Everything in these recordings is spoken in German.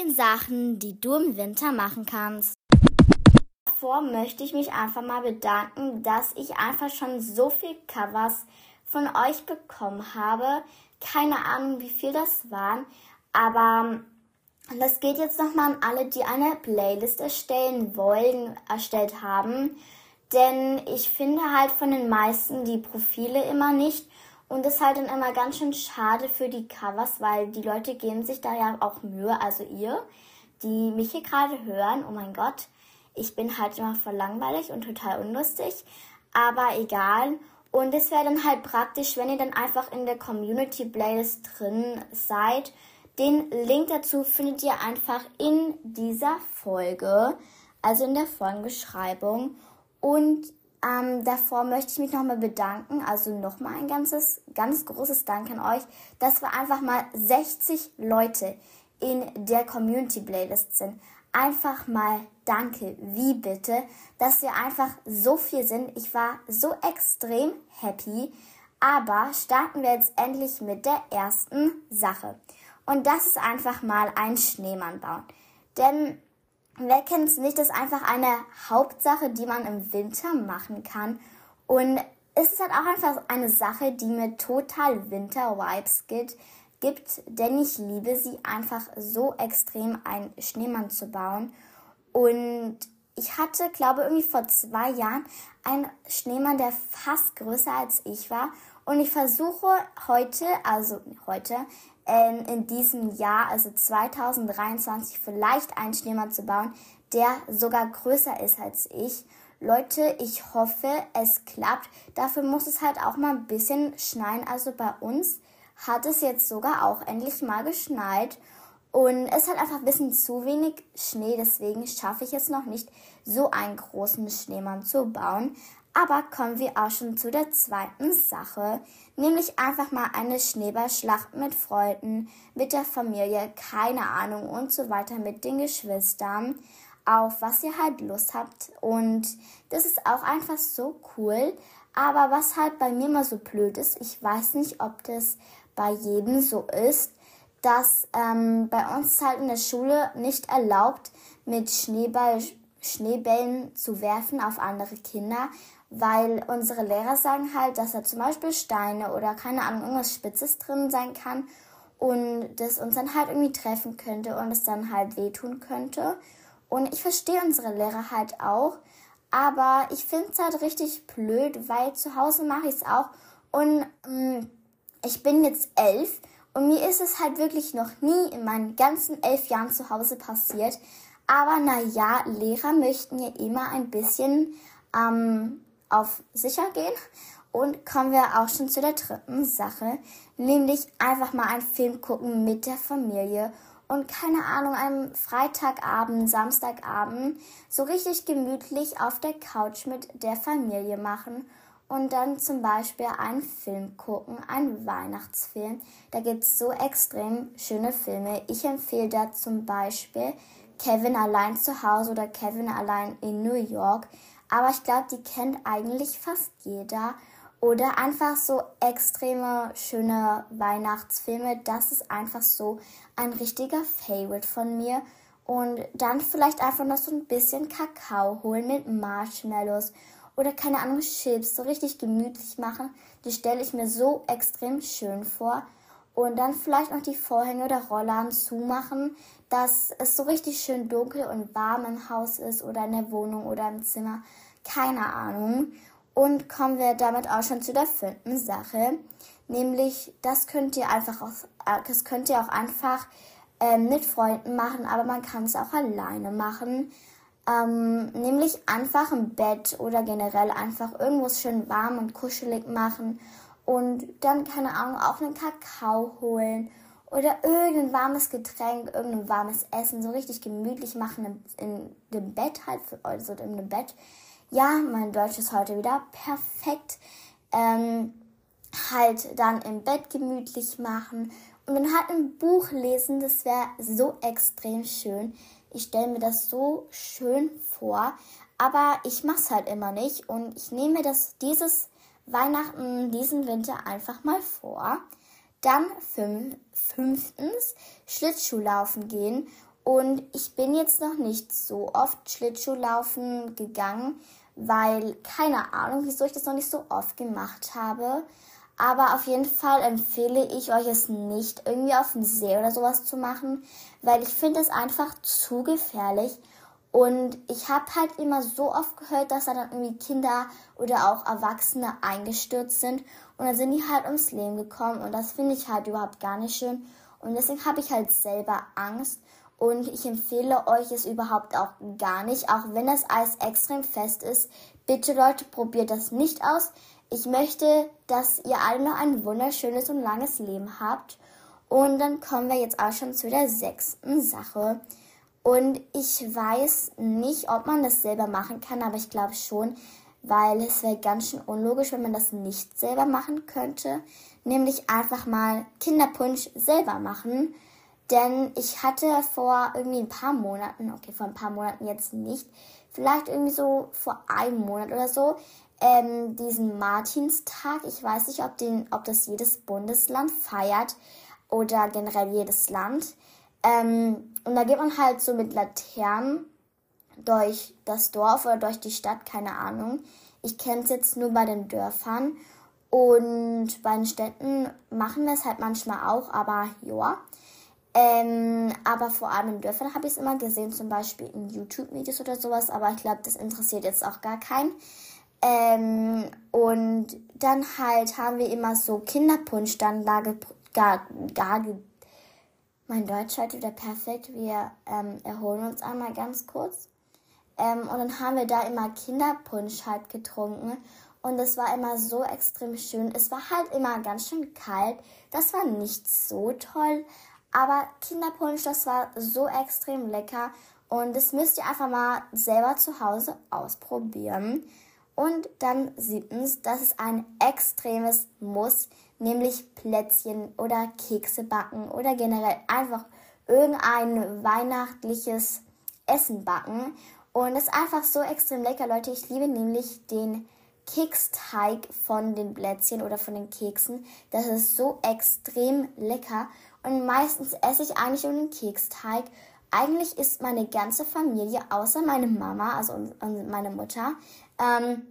10 Sachen, die du im Winter machen kannst. Davor möchte ich mich einfach mal bedanken, dass ich einfach schon so viel Covers von euch bekommen habe. Keine Ahnung, wie viel das waren, aber das geht jetzt nochmal an alle, die eine Playlist erstellen wollen, erstellt haben. Denn ich finde halt von den meisten die Profile immer nicht. Und das ist halt dann immer ganz schön schade für die Covers, weil die Leute geben sich da ja auch Mühe, also ihr, die mich hier gerade hören. Oh mein Gott, ich bin halt immer voll langweilig und total unlustig. Aber egal. Und es wäre dann halt praktisch, wenn ihr dann einfach in der Community Playlist drin seid. Den Link dazu findet ihr einfach in dieser Folge, also in der Folgenbeschreibung. Und ähm, davor möchte ich mich nochmal bedanken, also nochmal ein ganzes, ganz großes Dank an euch, dass wir einfach mal 60 Leute in der Community Playlist sind. Einfach mal danke, wie bitte, dass wir einfach so viel sind. Ich war so extrem happy. Aber starten wir jetzt endlich mit der ersten Sache. Und das ist einfach mal ein Schneemann bauen. Denn wer kennt es nicht, das ist einfach eine Hauptsache, die man im Winter machen kann. Und es ist halt auch einfach eine Sache, die mir total Winter-Vibes gibt, gibt, denn ich liebe sie einfach so extrem, einen Schneemann zu bauen. Und ich hatte, glaube irgendwie vor zwei Jahren einen Schneemann, der fast größer als ich war. Und ich versuche heute, also heute, ähm, in diesem Jahr, also 2023, vielleicht einen Schneemann zu bauen, der sogar größer ist als ich. Leute, ich hoffe, es klappt. Dafür muss es halt auch mal ein bisschen schneien. Also bei uns hat es jetzt sogar auch endlich mal geschneit. Und es hat einfach ein bisschen zu wenig Schnee, deswegen schaffe ich es noch nicht, so einen großen Schneemann zu bauen. Aber kommen wir auch schon zu der zweiten Sache, nämlich einfach mal eine Schneeballschlacht mit Freunden, mit der Familie, keine Ahnung und so weiter mit den Geschwistern, auf was ihr halt Lust habt. Und das ist auch einfach so cool. Aber was halt bei mir immer so blöd ist, ich weiß nicht, ob das bei jedem so ist, dass ähm, bei uns halt in der Schule nicht erlaubt, mit Schneeball, Schneebällen zu werfen auf andere Kinder, weil unsere Lehrer sagen halt, dass da zum Beispiel Steine oder keine Ahnung, irgendwas Spitzes drin sein kann und das uns dann halt irgendwie treffen könnte und es dann halt wehtun könnte. Und ich verstehe unsere Lehrer halt auch, aber ich finde es halt richtig blöd, weil zu Hause mache ich es auch und ähm, ich bin jetzt elf und mir ist es halt wirklich noch nie in meinen ganzen elf Jahren zu Hause passiert. Aber naja, Lehrer möchten ja immer ein bisschen ähm, auf sicher gehen. Und kommen wir auch schon zu der dritten Sache, nämlich einfach mal einen Film gucken mit der Familie und keine Ahnung, einem Freitagabend, Samstagabend so richtig gemütlich auf der Couch mit der Familie machen und dann zum Beispiel einen Film gucken, einen Weihnachtsfilm. Da gibt es so extrem schöne Filme. Ich empfehle da zum Beispiel Kevin allein zu Hause oder Kevin allein in New York. Aber ich glaube, die kennt eigentlich fast jeder. Oder einfach so extreme schöne Weihnachtsfilme. Das ist einfach so ein richtiger Favorite von mir. Und dann vielleicht einfach noch so ein bisschen Kakao holen mit Marshmallows oder keine Ahnung Chips so richtig gemütlich machen. Die stelle ich mir so extrem schön vor. Und dann vielleicht noch die Vorhänge oder Rollladen zumachen, dass es so richtig schön dunkel und warm im Haus ist oder in der Wohnung oder im Zimmer. Keine Ahnung. Und kommen wir damit auch schon zu der fünften Sache. Nämlich, das könnt ihr einfach auch, äh, das könnt ihr auch einfach äh, mit Freunden machen, aber man kann es auch alleine machen. Ähm, nämlich einfach im Bett oder generell einfach irgendwas schön warm und kuschelig machen und dann, keine Ahnung, auch einen Kakao holen oder irgendein warmes Getränk, irgendein warmes Essen, so richtig gemütlich machen in, in dem Bett halt, also in dem Bett. Ja, mein Deutsch ist heute wieder perfekt. Ähm, halt dann im Bett gemütlich machen und dann halt ein Buch lesen, das wäre so extrem schön. Ich stelle mir das so schön vor, aber ich mache es halt immer nicht und ich nehme das dieses Weihnachten, diesen Winter einfach mal vor. Dann fünf, fünftens Schlittschuhlaufen gehen Und ich bin jetzt noch nicht so oft Schlittschuhlaufen gegangen, weil keine Ahnung, wieso ich das noch nicht so oft gemacht habe. Aber auf jeden Fall empfehle ich euch es nicht irgendwie auf dem See oder sowas zu machen, weil ich finde es einfach zu gefährlich. Und ich habe halt immer so oft gehört, dass da dann irgendwie Kinder oder auch Erwachsene eingestürzt sind und dann sind die halt ums Leben gekommen und das finde ich halt überhaupt gar nicht schön. Und deswegen habe ich halt selber Angst und ich empfehle euch es überhaupt auch gar nicht, auch wenn das Eis extrem fest ist. Bitte Leute, probiert das nicht aus. Ich möchte, dass ihr alle noch ein wunderschönes und langes Leben habt. Und dann kommen wir jetzt auch schon zu der sechsten Sache. Und ich weiß nicht, ob man das selber machen kann, aber ich glaube schon, weil es wäre ganz schön unlogisch, wenn man das nicht selber machen könnte. Nämlich einfach mal Kinderpunsch selber machen. Denn ich hatte vor irgendwie ein paar Monaten, okay, vor ein paar Monaten jetzt nicht, vielleicht irgendwie so vor einem Monat oder so, ähm, diesen Martinstag. Ich weiß nicht, ob, den, ob das jedes Bundesland feiert oder generell jedes Land. Ähm, und da geht man halt so mit Laternen durch das Dorf oder durch die Stadt, keine Ahnung. Ich kenne es jetzt nur bei den Dörfern. Und bei den Städten machen wir es halt manchmal auch, aber ja. Ähm, aber vor allem in Dörfern habe ich es immer gesehen, zum Beispiel in YouTube-Videos oder sowas, aber ich glaube, das interessiert jetzt auch gar keinen. Ähm, und dann halt haben wir immer so Kinderpunsch dann da gar, gar, mein Deutsch heute wieder perfekt. Wir ähm, erholen uns einmal ganz kurz. Ähm, und dann haben wir da immer Kinderpunsch halt getrunken. Und es war immer so extrem schön. Es war halt immer ganz schön kalt. Das war nicht so toll. Aber Kinderpunsch, das war so extrem lecker. Und das müsst ihr einfach mal selber zu Hause ausprobieren. Und dann siebtens, das ist ein extremes Muss, nämlich Plätzchen oder Kekse backen oder generell einfach irgendein weihnachtliches Essen backen. Und das ist einfach so extrem lecker, Leute. Ich liebe nämlich den Keksteig von den Plätzchen oder von den Keksen. Das ist so extrem lecker. Und meistens esse ich eigentlich nur den Keksteig. Eigentlich ist meine ganze Familie, außer meine Mama, also meine Mutter, ähm,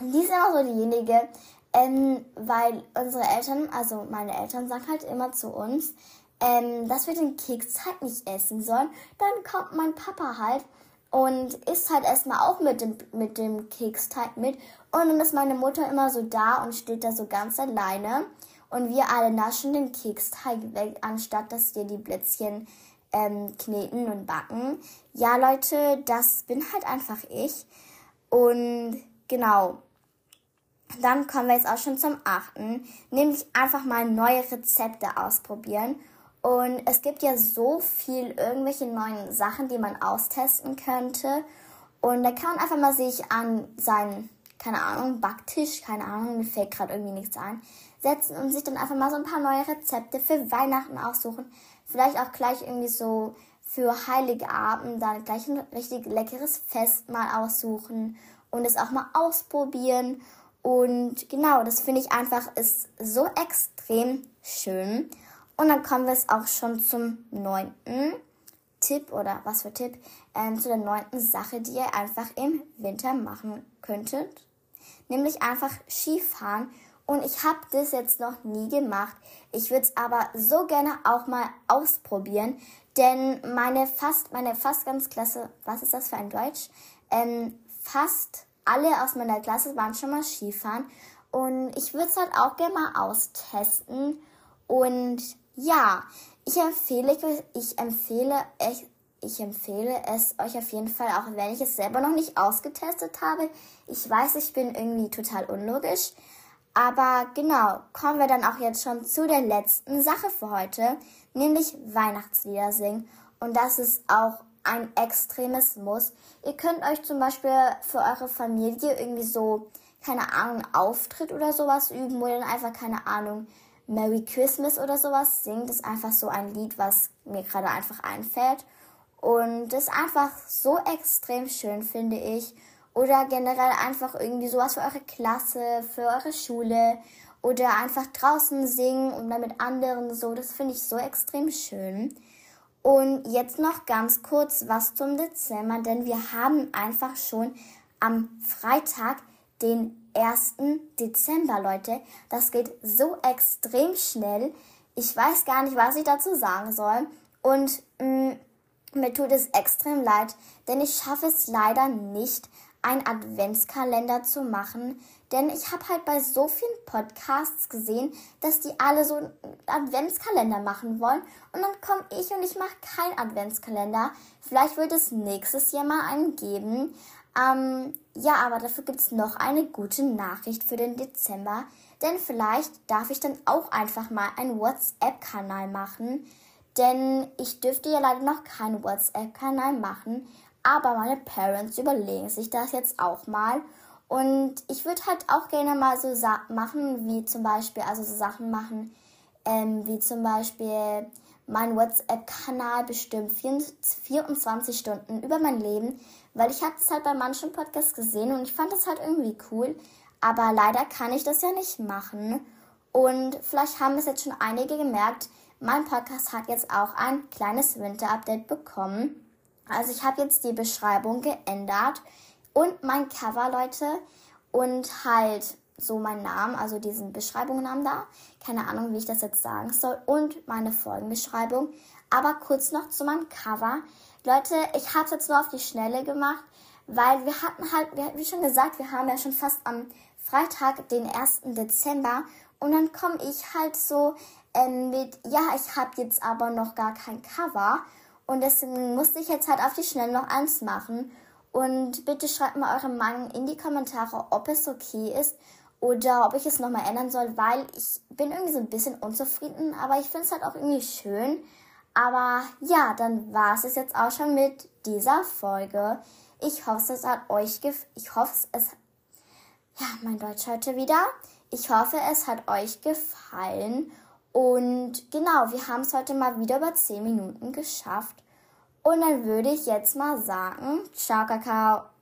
die sind auch so diejenige, ähm, weil unsere Eltern, also meine Eltern sagen halt immer zu uns, ähm, dass wir den Keks halt nicht essen sollen. Dann kommt mein Papa halt und isst halt erstmal auch mit dem, mit dem Keksteig mit. Und dann ist meine Mutter immer so da und steht da so ganz alleine. Und wir alle naschen den Keksteig weg, anstatt dass wir die Blitzchen ähm, kneten und backen. Ja, Leute, das bin halt einfach ich. Und genau. Dann kommen wir jetzt auch schon zum achten, nämlich einfach mal neue Rezepte ausprobieren. Und es gibt ja so viel irgendwelche neuen Sachen, die man austesten könnte. Und da kann man einfach mal sich an seinen, keine Ahnung, Backtisch, keine Ahnung, mir fällt gerade irgendwie nichts ein, setzen und sich dann einfach mal so ein paar neue Rezepte für Weihnachten aussuchen. Vielleicht auch gleich irgendwie so für Heilige Abend dann gleich ein richtig leckeres Fest mal aussuchen und es auch mal ausprobieren. Und genau, das finde ich einfach ist so extrem schön. Und dann kommen wir jetzt auch schon zum neunten Tipp oder was für Tipp, ähm, zu der neunten Sache, die ihr einfach im Winter machen könntet. Nämlich einfach Skifahren. Und ich habe das jetzt noch nie gemacht. Ich würde es aber so gerne auch mal ausprobieren. Denn meine fast, meine fast ganz Klasse, was ist das für ein Deutsch? Ähm, fast alle aus meiner Klasse waren schon mal Skifahren und ich würde es halt auch gerne mal austesten. Und ja, ich empfehle, ich empfehle, ich, ich empfehle es euch auf jeden Fall, auch wenn ich es selber noch nicht ausgetestet habe. Ich weiß, ich bin irgendwie total unlogisch. Aber genau, kommen wir dann auch jetzt schon zu der letzten Sache für heute, nämlich Weihnachtslieder singen. Und das ist auch ein extremes Muss. Ihr könnt euch zum Beispiel für eure Familie irgendwie so, keine Ahnung, Auftritt oder sowas üben, wo ihr dann einfach, keine Ahnung, Merry Christmas oder sowas singt. Das ist einfach so ein Lied, was mir gerade einfach einfällt. Und das ist einfach so extrem schön, finde ich. Oder generell einfach irgendwie sowas für eure Klasse, für eure Schule. Oder einfach draußen singen und dann mit anderen so. Das finde ich so extrem schön. Und jetzt noch ganz kurz was zum Dezember, denn wir haben einfach schon am Freitag den 1. Dezember, Leute. Das geht so extrem schnell. Ich weiß gar nicht, was ich dazu sagen soll. Und mh, mm, mir tut es extrem leid, denn ich schaffe es leider nicht, einen Adventskalender zu machen, denn ich habe halt bei so vielen Podcasts gesehen, dass die alle so einen Adventskalender machen wollen und dann komme ich und ich mache keinen Adventskalender. Vielleicht wird es nächstes Jahr mal einen geben. Ähm, ja, aber dafür gibt es noch eine gute Nachricht für den Dezember, denn vielleicht darf ich dann auch einfach mal einen WhatsApp-Kanal machen, denn ich dürfte ja leider noch keinen WhatsApp-Kanal machen, aber meine Parents überlegen sich das jetzt auch mal. Und ich würde halt auch gerne mal so Sa machen, wie zum Beispiel, also so Sachen machen, ähm, wie zum Beispiel mein WhatsApp-Kanal bestimmt 24 Stunden über mein Leben, weil ich habe das halt bei manchen Podcasts gesehen und ich fand das halt irgendwie cool. Aber leider kann ich das ja nicht machen. Und vielleicht haben es jetzt schon einige gemerkt, mein Podcast hat jetzt auch ein kleines Winter-Update bekommen. Also ich habe jetzt die Beschreibung geändert und mein Cover, Leute, und halt so mein Namen, also diesen Beschreibungsnamen da. Keine Ahnung, wie ich das jetzt sagen soll. Und meine Folgenbeschreibung. Aber kurz noch zu meinem Cover. Leute, ich habe es jetzt nur auf die Schnelle gemacht, weil wir hatten halt, wie schon gesagt, wir haben ja schon fast am Freitag, den 1. Dezember. Und dann komme ich halt so ähm, mit, ja, ich habe jetzt aber noch gar kein Cover. Und deswegen musste ich jetzt halt auf die Schnelle noch eins machen. Und bitte schreibt mal eure Meinung in die Kommentare, ob es okay ist oder ob ich es nochmal ändern soll, weil ich bin irgendwie so ein bisschen unzufrieden, aber ich finde es halt auch irgendwie schön. Aber ja, dann war es jetzt auch schon mit dieser Folge. Ich hoffe, es hat euch gef ich hoffe es ja, mein Deutsch heute wieder. Ich hoffe, es hat euch gefallen und genau, wir haben es heute mal wieder über 10 Minuten geschafft. Und dann würde ich jetzt mal sagen, ciao Kakao.